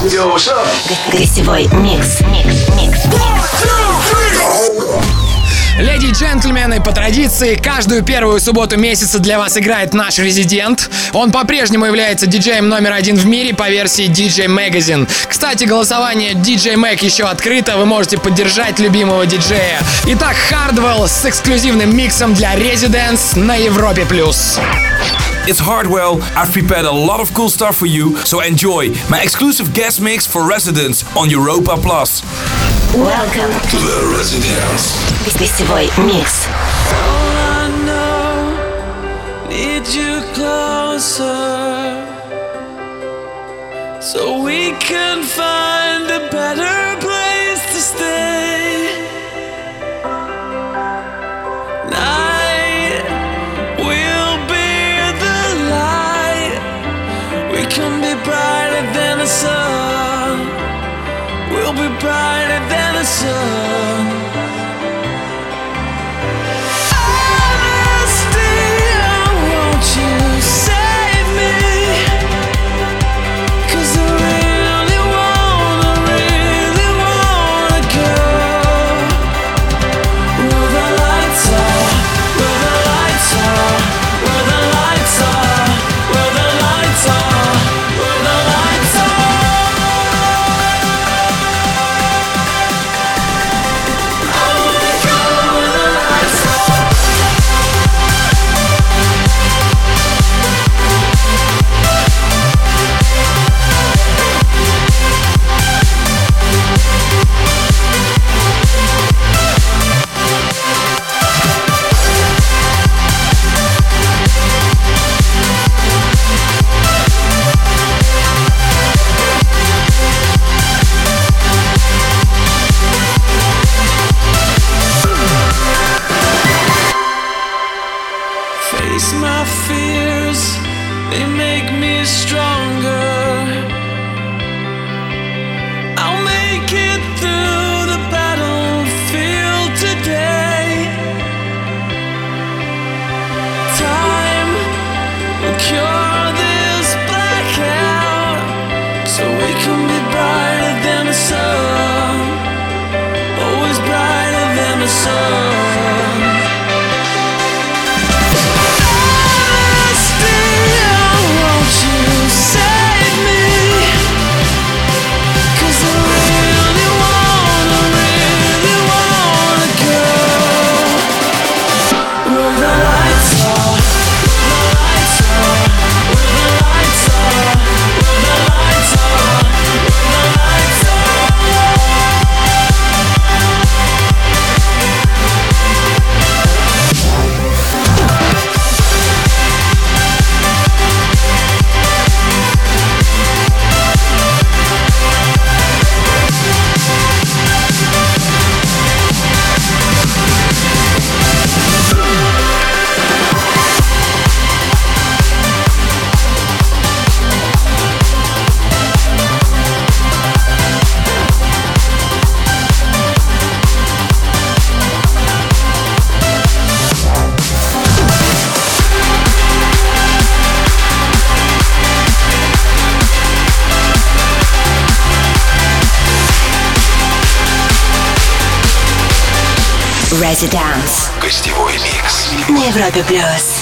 Гостевой микс. Микс. Микс. Леди и джентльмены, по традиции, каждую первую субботу месяца для вас играет наш резидент. Он по-прежнему является диджеем номер один в мире по версии DJ Magazine. Кстати, голосование DJ Mag еще открыто, вы можете поддержать любимого диджея. Итак, Hardwell с эксклюзивным миксом для Residents на Европе+. плюс. It's Hardwell. I've prepared a lot of cool stuff for you, so enjoy my exclusive guest mix for residents on Europa Plus. Welcome to the residence. This, this is boy mix. All I know, need you closer, so we can find a better. Brighter than the sun. We'll be brighter than the sun. Европе+. плюс.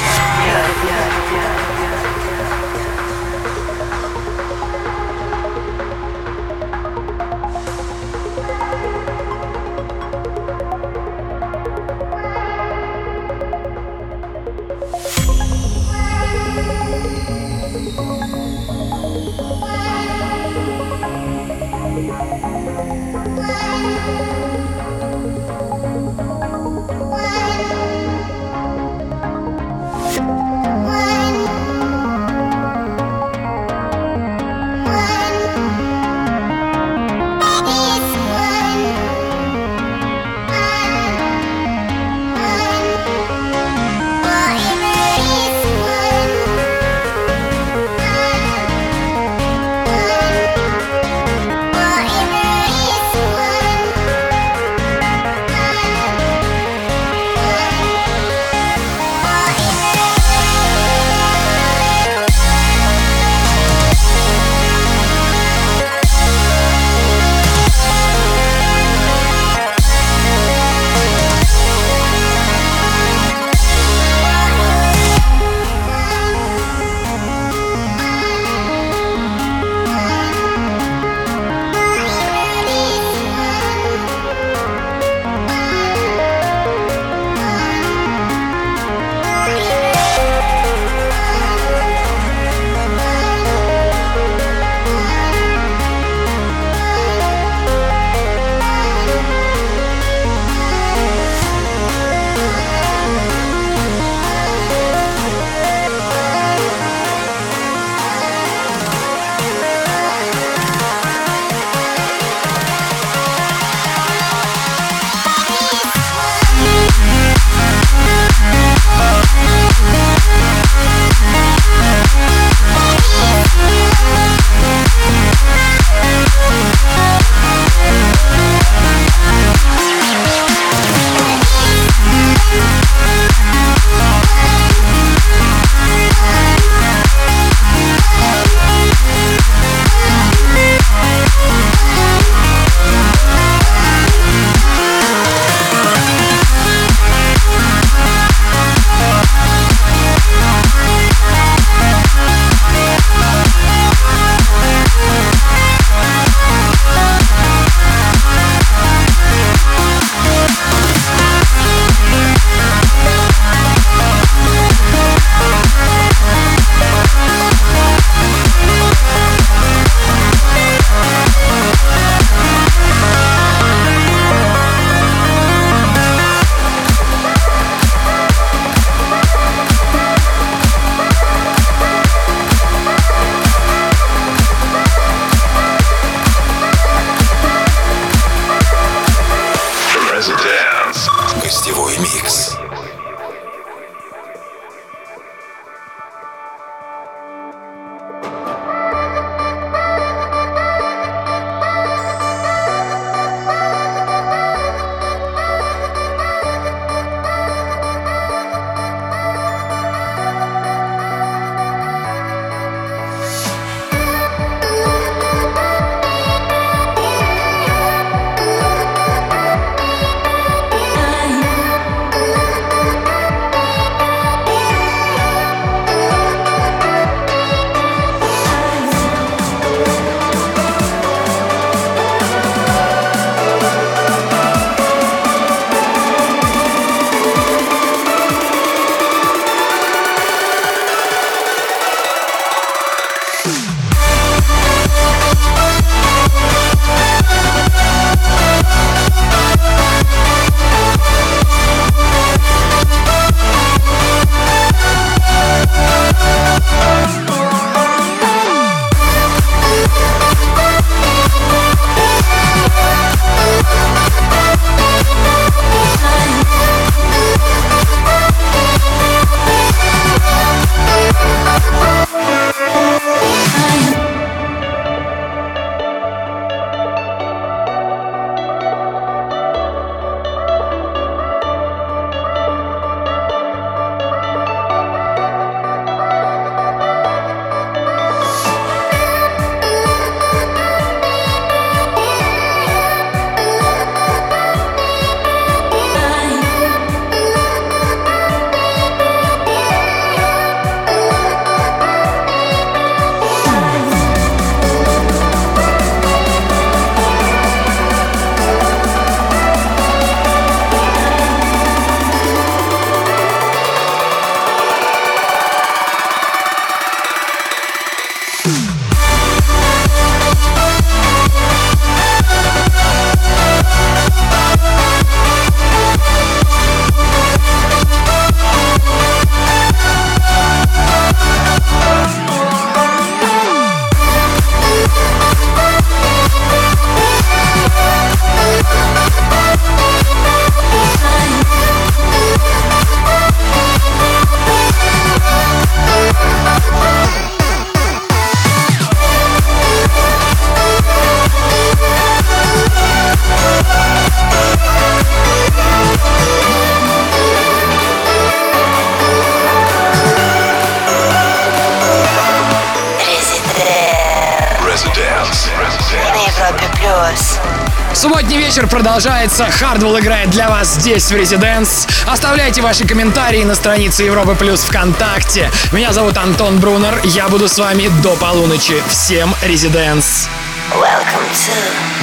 Продолжается. Хардвелл играет для вас здесь, в Резиденс. Оставляйте ваши комментарии на странице Европы Плюс ВКонтакте. Меня зовут Антон Брунер. Я буду с вами до полуночи. Всем Резиденс. Welcome to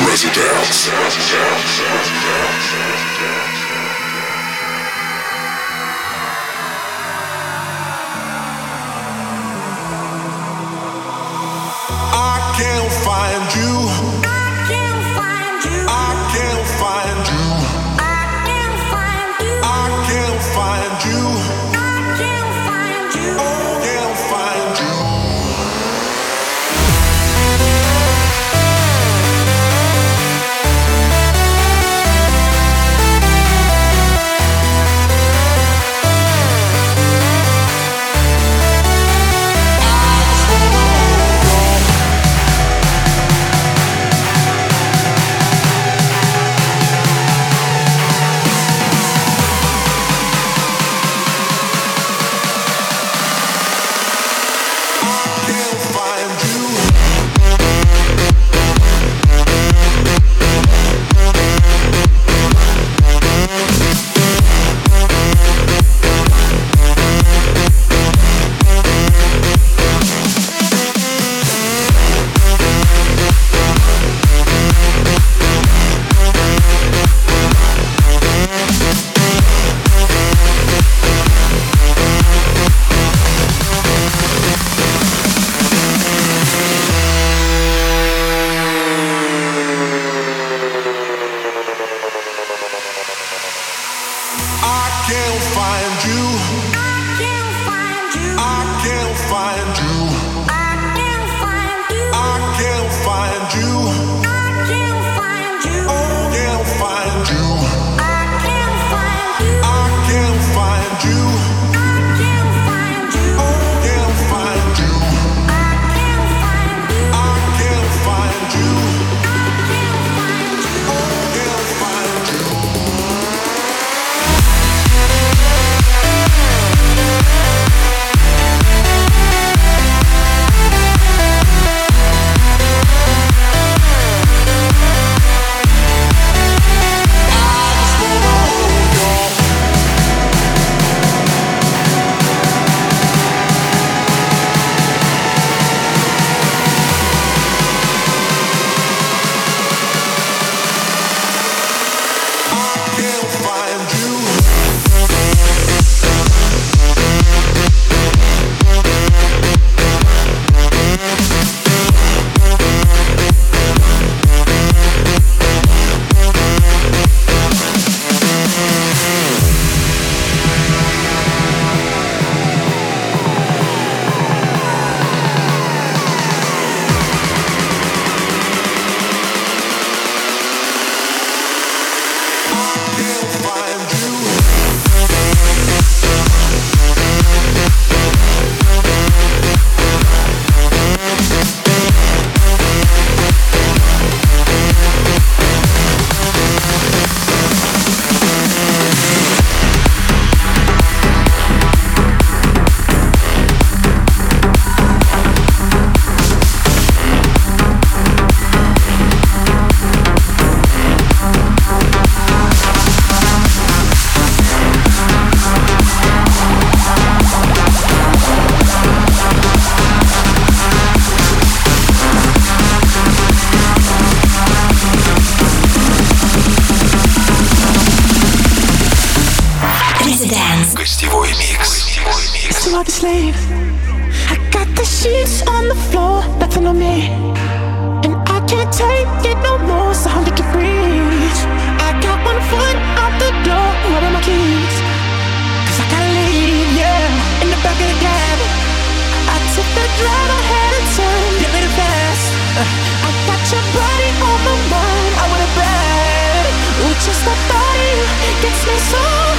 Residence. I on me. And I can't take it no more, it's a hundred degrees. I got one foot out the door, what are my keys? Cause I gotta leave, yeah, in the back of the cab. I took the drive, I had a turn, get me the fast. I got your body on my mind, I want it bad. Ooh, just the thought of gets me so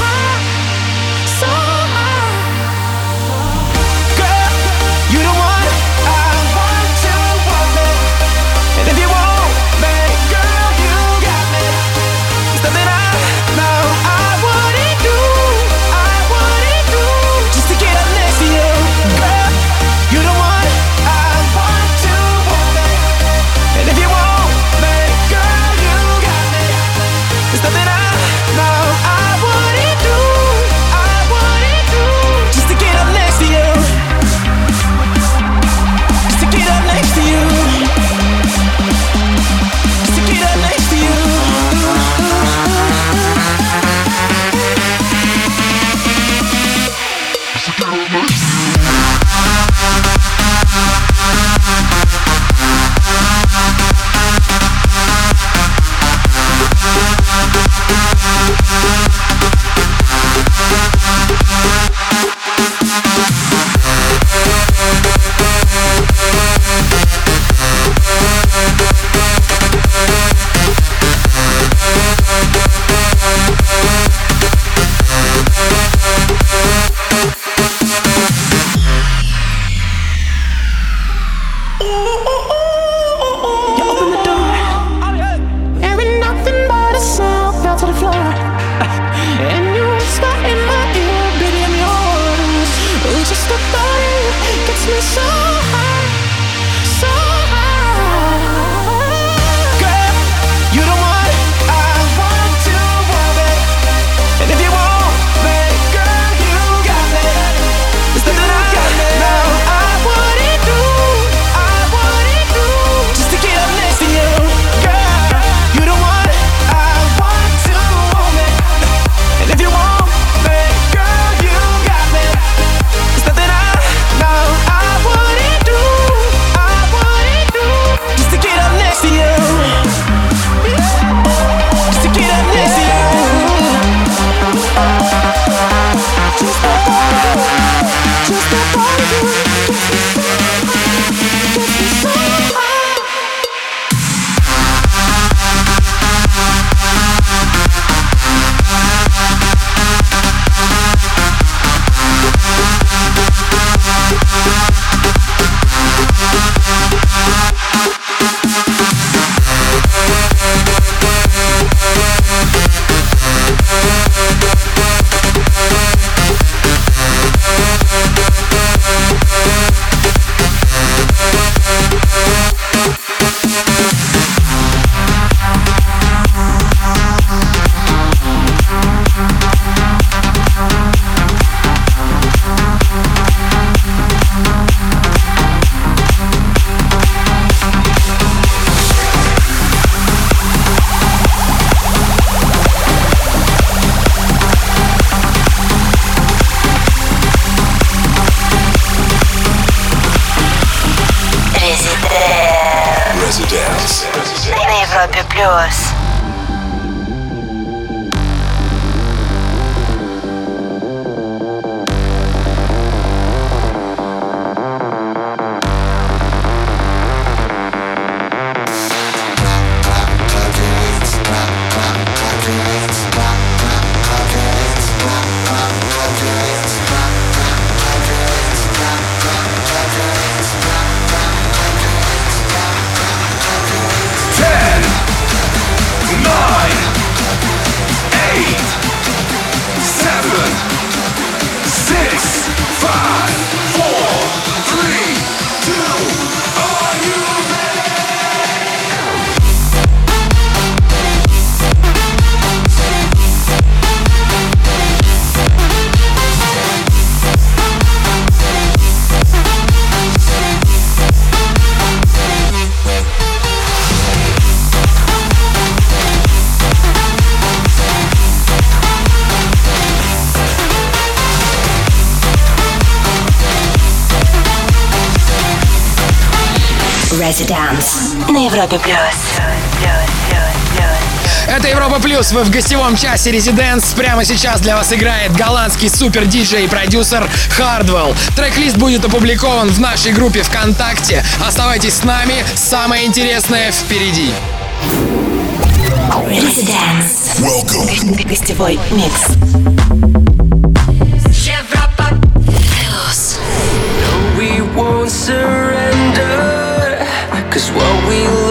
Европе плюс. Это Европа Плюс, вы в гостевом часе Резиденс. Прямо сейчас для вас играет голландский супер диджей и продюсер Хардвелл. Трек-лист будет опубликован в нашей группе ВКонтакте. Оставайтесь с нами, самое интересное впереди. Welcome. Гостевой микс. Европа плюс. We won't surrender. Cause what we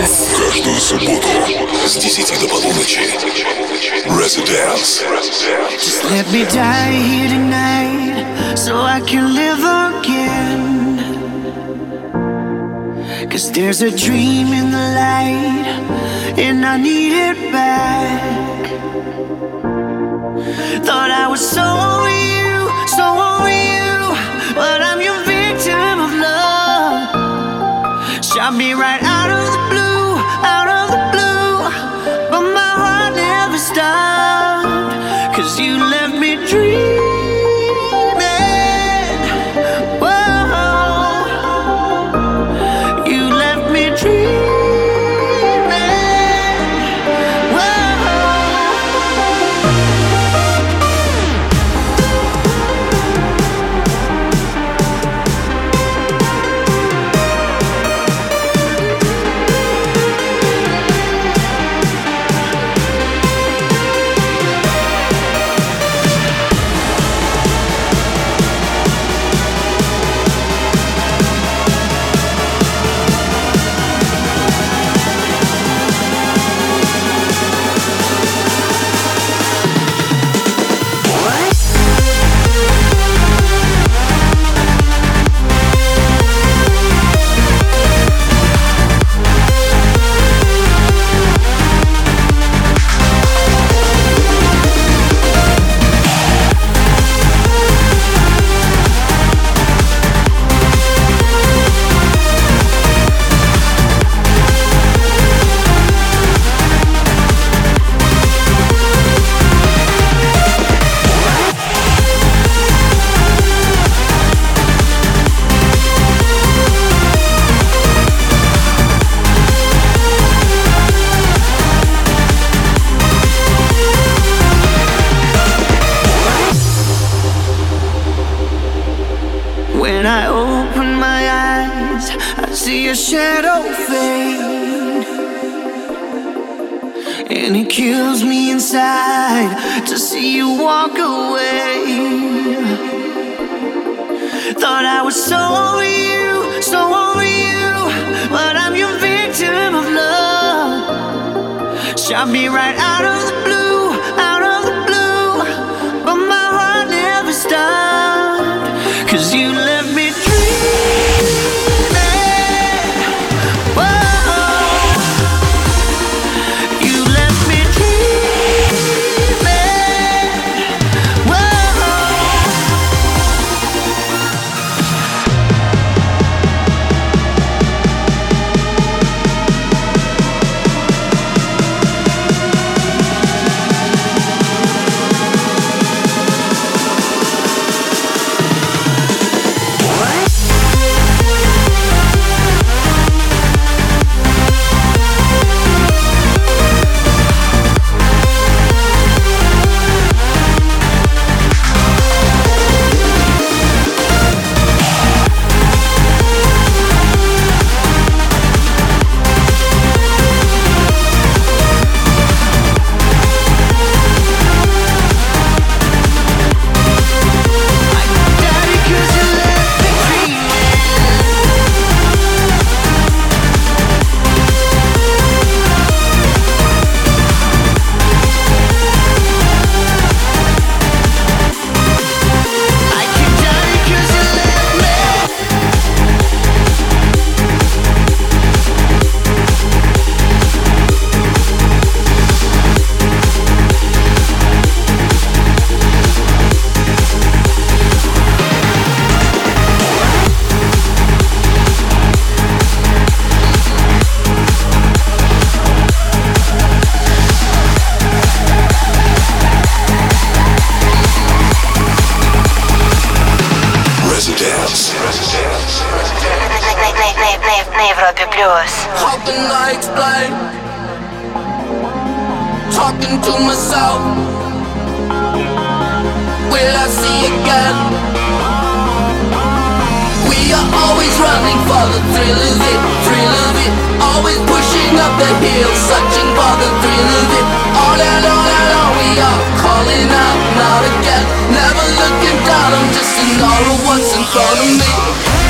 Residence. Каждую субботу с 10 до полуночи. Residence. Just let me die here tonight so I can live again. Cause there's a dream in the light and I need it back. Thought I was so over you, so over you, but I'm your victim of love. Shot me right out of the for the thrill of it, thrill of it. Always pushing up the hill, searching for the thrill of it. All and all and all we are calling out, not again. Never looking down, I'm just an aura. of what's in front of me.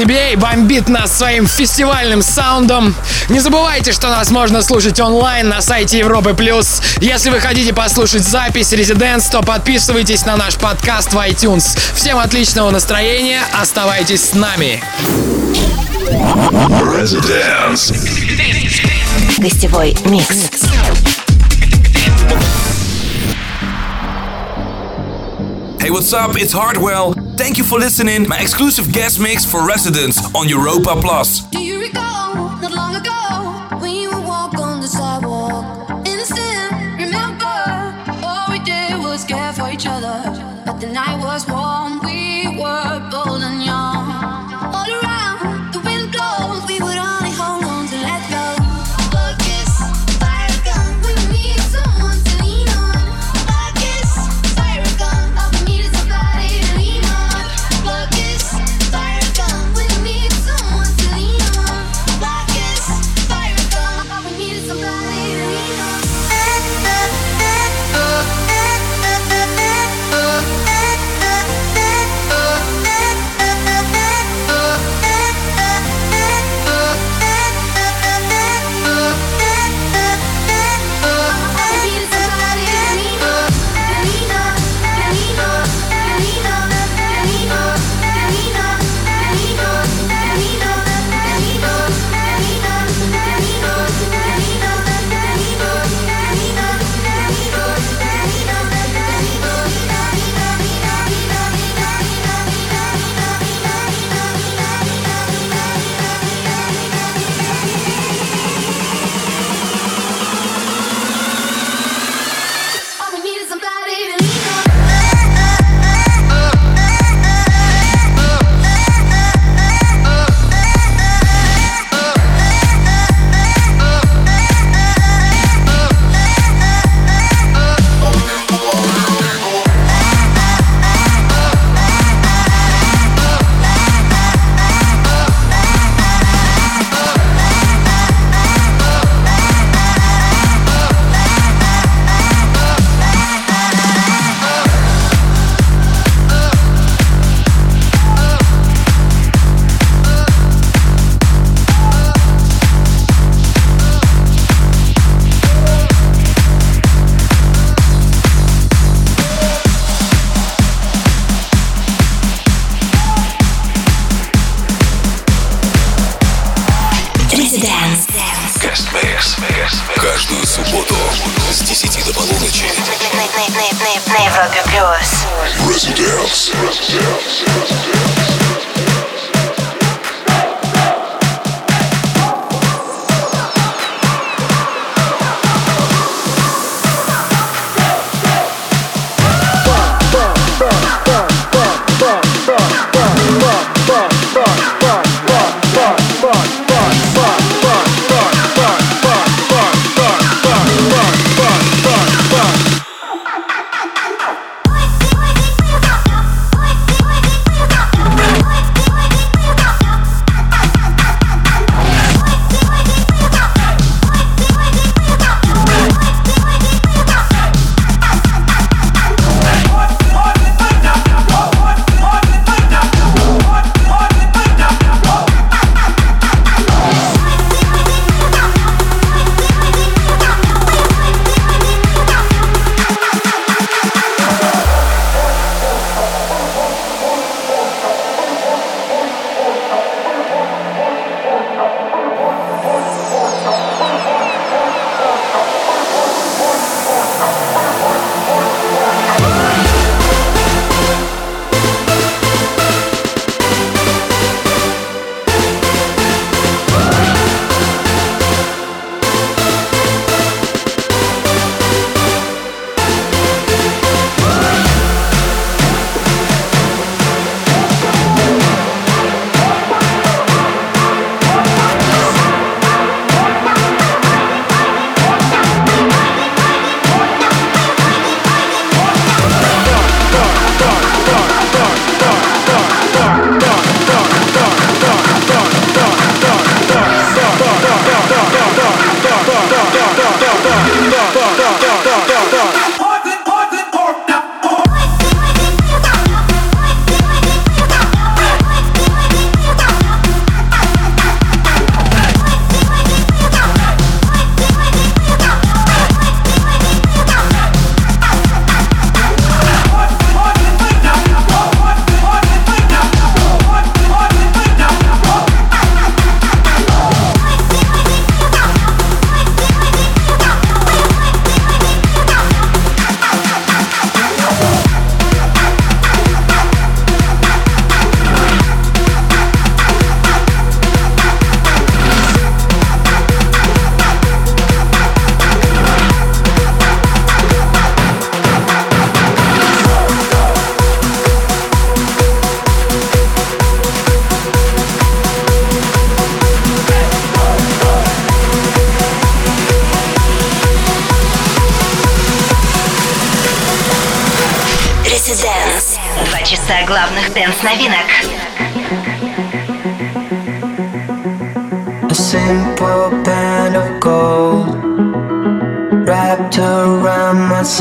Себе и бомбит нас своим фестивальным саундом. Не забывайте, что нас можно слушать онлайн на сайте Европы+. плюс. Если вы хотите послушать запись Residents, то подписывайтесь на наш подкаст в iTunes. Всем отличного настроения, оставайтесь с нами. Residence. Гостевой микс. Hey, what's up? It's Hardwell. Thank you for listening. My exclusive guest mix for Residence on Europa Plus. Do you recall not long ago when you would walk on the sidewalk? Innocent, remember all we did was care for each other. But the night was warm,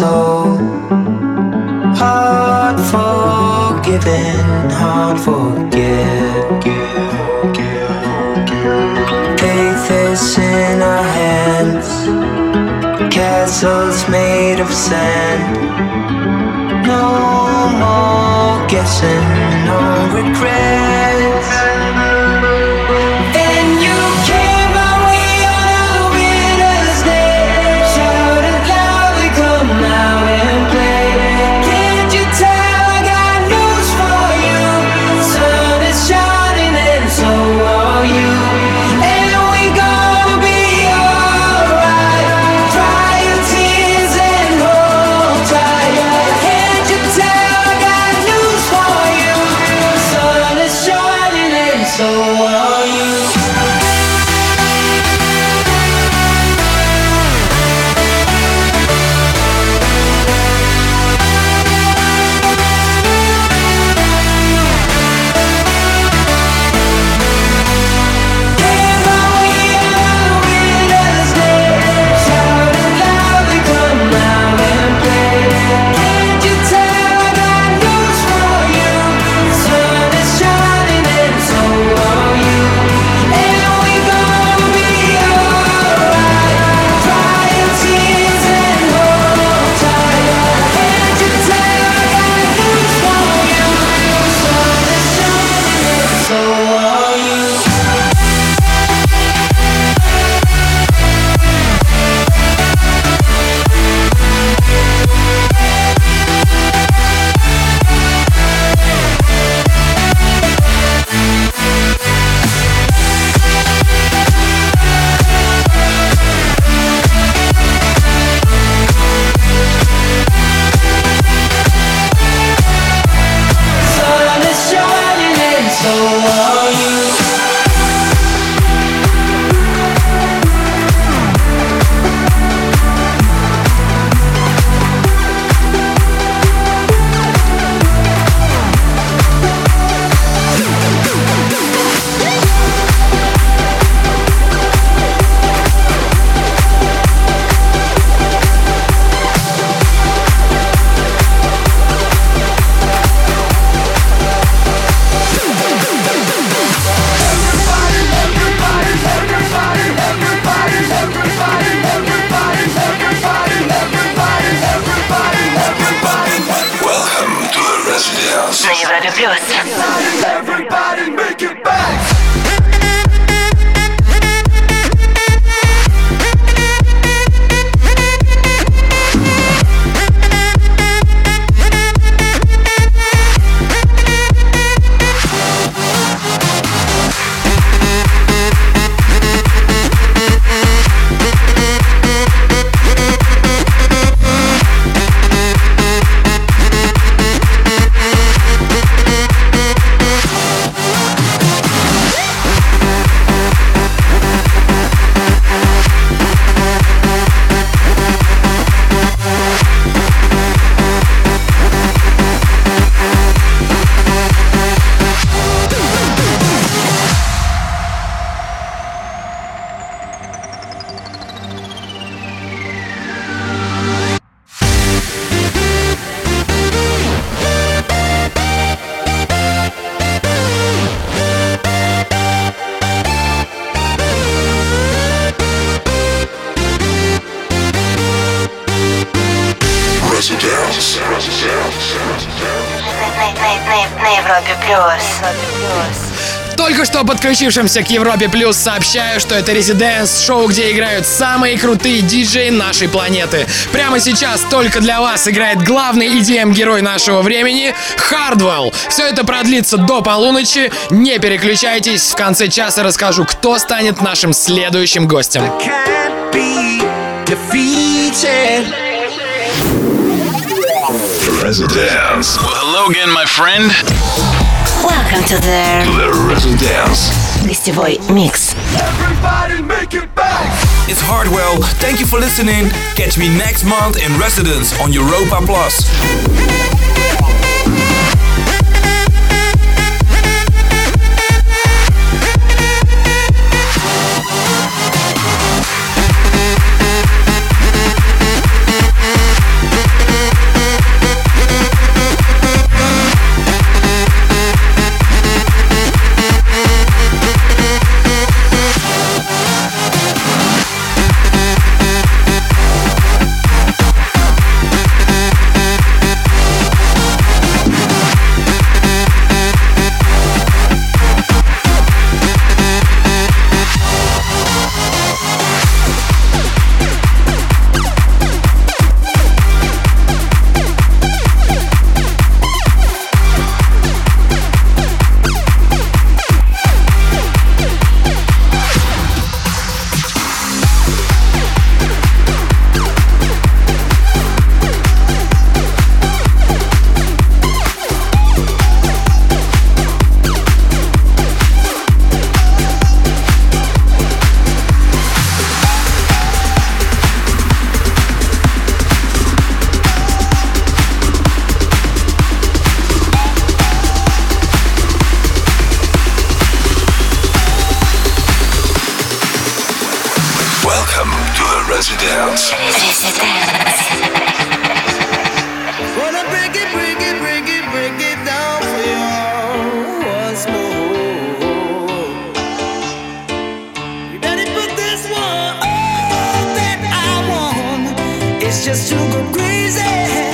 so hard forgiving, hard forget. Faith is in our hands, castles made of sand. No more guessing, no regret. Подключившимся к Европе Плюс сообщаю, что это Резиденс, шоу, где играют самые крутые диджеи нашей планеты. Прямо сейчас только для вас играет главный EDM-герой нашего времени Хардвелл. Все это продлится до полуночи. Не переключайтесь, в конце часа расскажу, кто станет нашим следующим гостем. Residence. Well, hello again, my friend. Welcome to the The Residence. гостевой микс. Everybody make it back. It's Hardwell. Thank you for listening. Catch me next month in Residence on Europa Plus. Residence. Wanna break it, break it, break it, break it down for you once more. You this one all that I want. It's just to go crazy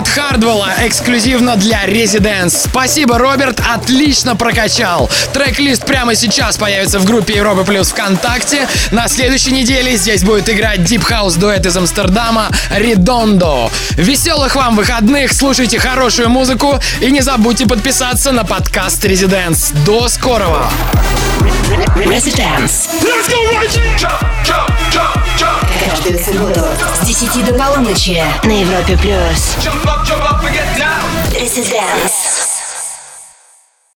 от Хардвелла, эксклюзивно для Residents. Спасибо, Роберт, отлично прокачал. Трек-лист прямо сейчас появится в группе Европы Плюс ВКонтакте. На следующей неделе здесь будет играть Deep House дуэт из Амстердама Redondo. Веселых вам выходных, слушайте хорошую музыку и не забудьте подписаться на подкаст Residents. До скорого! Residence. Каждую субботу с 10 до полуночи на Европе плюс. Residence.